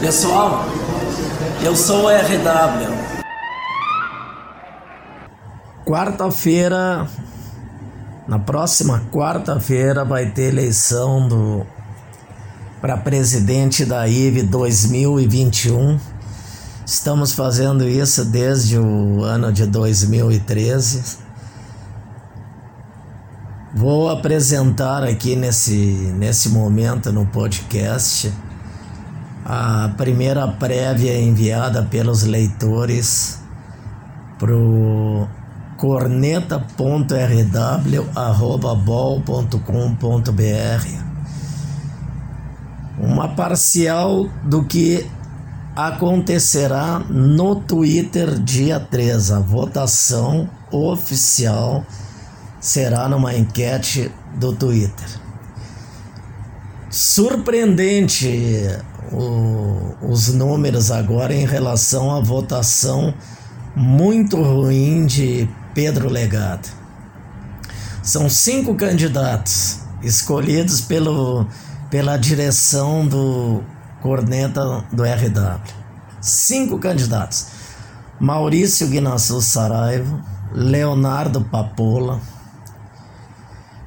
Pessoal, eu sou o RW. Quarta-feira, na próxima quarta-feira, vai ter eleição do para presidente da IVE 2021. Estamos fazendo isso desde o ano de 2013. Vou apresentar aqui nesse, nesse momento no podcast a primeira prévia enviada pelos leitores para o corneta.rw.bol.com.br uma parcial do que acontecerá no Twitter dia 3. A votação oficial será numa enquete do Twitter. Surpreendente o, os números agora em relação à votação muito ruim de Pedro Legado. São cinco candidatos escolhidos pelo pela direção do corneta do RW. Cinco candidatos: Maurício Guinaçu Saraiva, Leonardo Papola,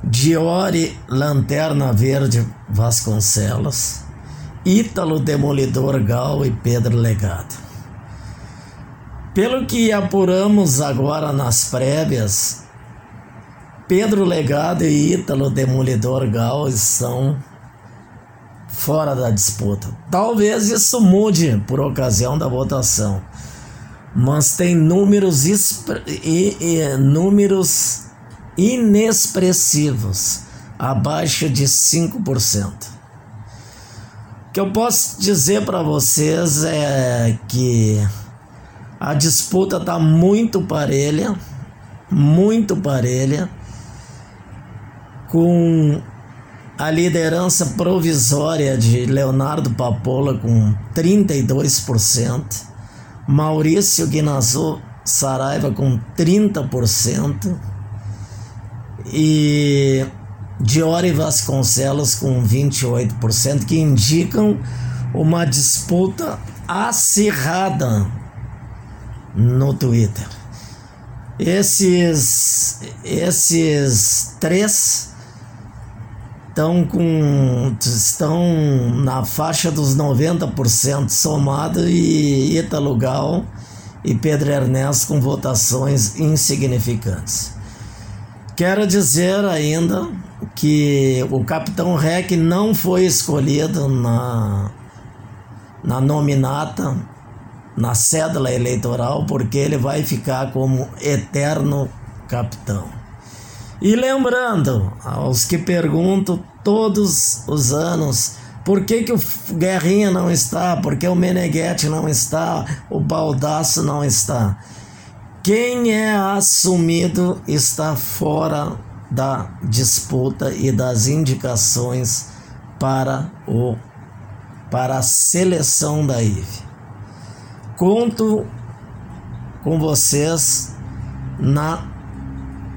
Diori Lanterna Verde Vasconcelos, Ítalo Demolidor Gal e Pedro Legado. Pelo que apuramos agora nas prévias, Pedro Legado e Ítalo Demolidor Gal são fora da disputa. Talvez isso mude por ocasião da votação, mas tem números, e, e, números inexpressivos, abaixo de 5%. O que eu posso dizer para vocês é que a disputa está muito parelha, muito parelha, com a liderança provisória de Leonardo Papola com 32%, Maurício Guinazu Saraiva com 30% e Diori Vasconcelos com 28%, que indicam uma disputa acirrada no Twitter. Esses, esses três estão com estão na faixa dos 90% somado e Ítalo Gal e Pedro Ernesto com votações insignificantes. Quero dizer ainda que o capitão Rec não foi escolhido na, na nominata, na cédula eleitoral, porque ele vai ficar como eterno capitão. E lembrando aos que perguntam todos os anos por que, que o Guerrinha não está, por que o Meneghetti não está, o Baldaço não está. Quem é assumido está fora da disputa e das indicações para o para a seleção da IVE. Conto com vocês na